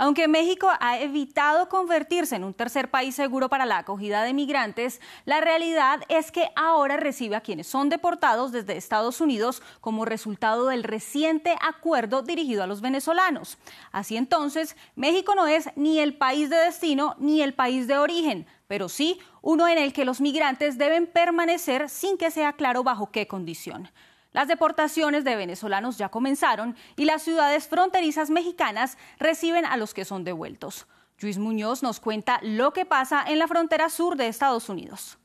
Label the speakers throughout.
Speaker 1: Aunque México ha evitado convertirse en un tercer país seguro para la acogida de migrantes, la realidad es que ahora recibe a quienes son deportados desde Estados Unidos como resultado del reciente acuerdo dirigido a los venezolanos. Así entonces, México no es ni el país de destino ni el país de origen, pero sí uno en el que los migrantes deben permanecer sin que sea claro bajo qué condición. Las deportaciones de venezolanos ya comenzaron y las ciudades fronterizas mexicanas reciben a los que son devueltos. Luis Muñoz nos cuenta lo que pasa en la frontera sur de Estados Unidos.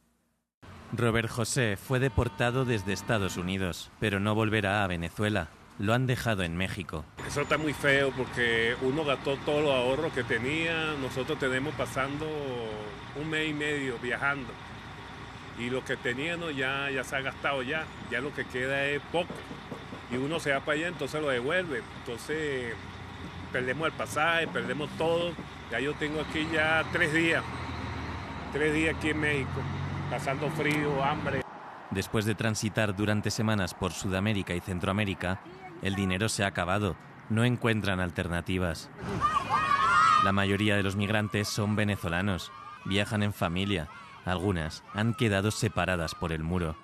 Speaker 2: Robert José fue deportado desde Estados Unidos, pero no volverá a Venezuela. Lo han dejado en México.
Speaker 3: Eso está muy feo porque uno gastó todos los ahorros que tenía. Nosotros tenemos pasando un mes y medio viajando y lo que teníamos ya, ya se ha gastado ya, ya lo que queda es poco. Y uno se va para allá, entonces lo devuelve. Entonces perdemos el pasaje, perdemos todo. Ya yo tengo aquí ya tres días, tres días aquí en México, pasando frío, hambre.
Speaker 2: Después de transitar durante semanas por Sudamérica y Centroamérica, el dinero se ha acabado. No encuentran alternativas. La mayoría de los migrantes son venezolanos. Viajan en familia, algunas han quedado separadas por el muro.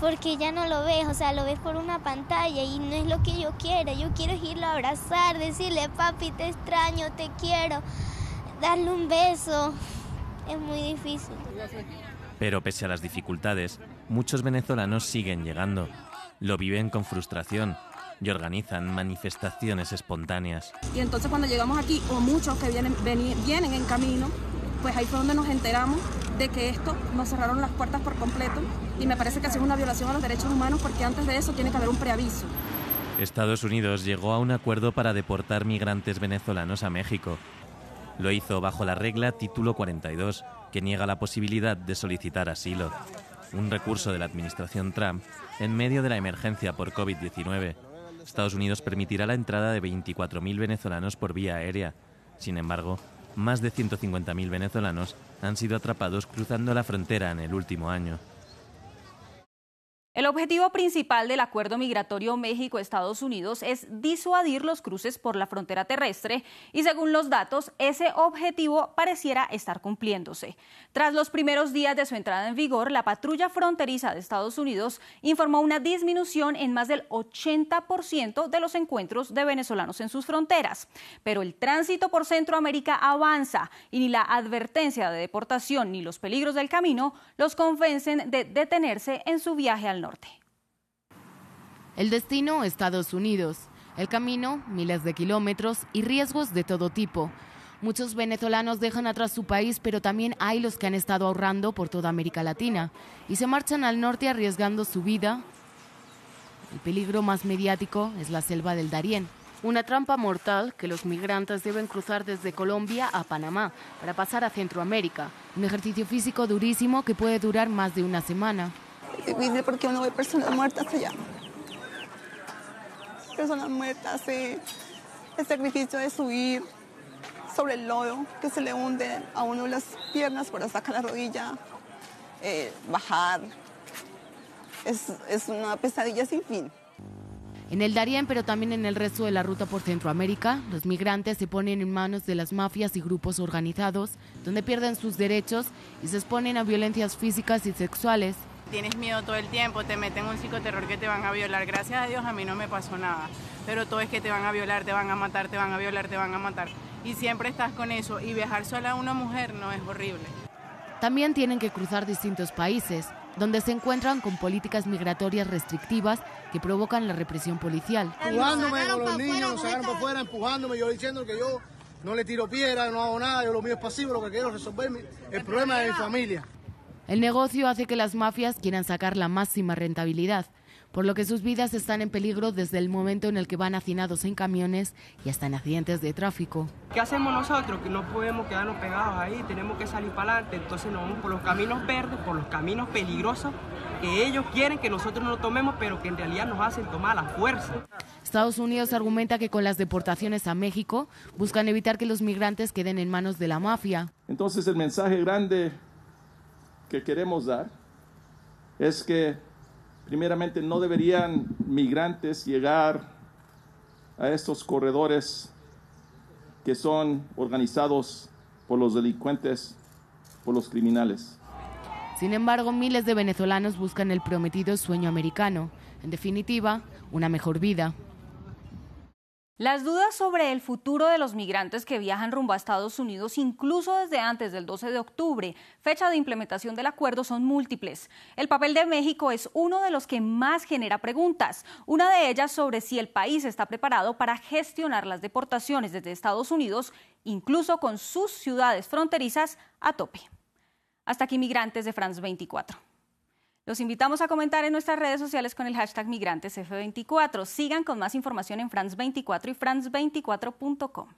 Speaker 4: Porque ya no lo ves, o sea, lo ves por una pantalla y no es lo que yo quiero. Yo quiero irlo a abrazar, decirle, papi, te extraño, te quiero, darle un beso. Es muy difícil.
Speaker 2: Pero pese a las dificultades, muchos venezolanos siguen llegando. Lo viven con frustración y organizan manifestaciones espontáneas.
Speaker 5: Y entonces cuando llegamos aquí, o muchos que vienen, vienen en camino, pues ahí fue donde nos enteramos de que esto nos cerraron las puertas por completo y me parece que sido una violación a los derechos humanos porque antes de eso tiene que haber un preaviso.
Speaker 2: Estados Unidos llegó a un acuerdo para deportar migrantes venezolanos a México. Lo hizo bajo la regla Título 42, que niega la posibilidad de solicitar asilo, un recurso de la administración Trump en medio de la emergencia por COVID-19. Estados Unidos permitirá la entrada de 24.000 venezolanos por vía aérea. Sin embargo, más de 150.000 venezolanos han sido atrapados cruzando la frontera en el último año.
Speaker 1: El objetivo principal del acuerdo migratorio México-Estados Unidos es disuadir los cruces por la frontera terrestre y según los datos, ese objetivo pareciera estar cumpliéndose. Tras los primeros días de su entrada en vigor, la patrulla fronteriza de Estados Unidos informó una disminución en más del 80% de los encuentros de venezolanos en sus fronteras. Pero el tránsito por Centroamérica avanza y ni la advertencia de deportación ni los peligros del camino los convencen de detenerse en su viaje al norte.
Speaker 6: El destino, Estados Unidos. El camino, miles de kilómetros y riesgos de todo tipo. Muchos venezolanos dejan atrás su país, pero también hay los que han estado ahorrando por toda América Latina y se marchan al norte arriesgando su vida. El peligro más mediático es la selva del Darién, una trampa mortal que los migrantes deben cruzar desde Colombia a Panamá para pasar a Centroamérica. Un ejercicio físico durísimo que puede durar más de una semana
Speaker 7: porque uno ve personas muertas allá. Personas muertas, el sacrificio de subir sobre el lodo, que se le hunde a uno las piernas por sacar la rodilla, eh, bajar. Es, es una pesadilla sin fin.
Speaker 6: En el Darién, pero también en el resto de la ruta por Centroamérica, los migrantes se ponen en manos de las mafias y grupos organizados, donde pierden sus derechos y se exponen a violencias físicas y sexuales
Speaker 8: tienes miedo todo el tiempo, te meten un psicoterror que te van a violar. Gracias a Dios a mí no me pasó nada, pero todo es que te van a violar, te van a matar, te van a violar, te van a matar. Y siempre estás con eso y viajar sola a una mujer no es horrible.
Speaker 6: También tienen que cruzar distintos países, donde se encuentran con políticas migratorias restrictivas que provocan la represión policial.
Speaker 9: Empujándome con los niños, nos sacaron para afuera, empujándome, yo diciendo que yo no le tiro piedra, no hago nada, yo lo mío es pasivo, lo que quiero es resolver el problema de mi familia.
Speaker 6: El negocio hace que las mafias quieran sacar la máxima rentabilidad. por lo que sus vidas están en peligro desde el momento en el que van hacinados en camiones y hasta en accidentes de tráfico.
Speaker 10: ¿Qué hacemos nosotros? Que no podemos quedarnos pegados ahí, tenemos que salir para adelante, entonces nos vamos por los caminos verdes, por los caminos peligrosos que ellos quieren que nosotros no lo tomemos, pero que en realidad nos hacen tomar la fuerza.
Speaker 6: Estados Unidos argumenta que con las deportaciones a México buscan evitar que los migrantes queden en manos de la mafia.
Speaker 11: Entonces el mensaje grande que queremos dar es que primeramente no deberían migrantes llegar a estos corredores que son organizados por los delincuentes, por los criminales.
Speaker 6: Sin embargo, miles de venezolanos buscan el prometido sueño americano, en definitiva, una mejor vida.
Speaker 1: Las dudas sobre el futuro de los migrantes que viajan rumbo a Estados Unidos, incluso desde antes del 12 de octubre, fecha de implementación del acuerdo, son múltiples. El papel de México es uno de los que más genera preguntas, una de ellas sobre si el país está preparado para gestionar las deportaciones desde Estados Unidos, incluso con sus ciudades fronterizas a tope. Hasta aquí Migrantes de France 24. Los invitamos a comentar en nuestras redes sociales con el hashtag MigrantesF24. Sigan con más información en France24 y France24.com.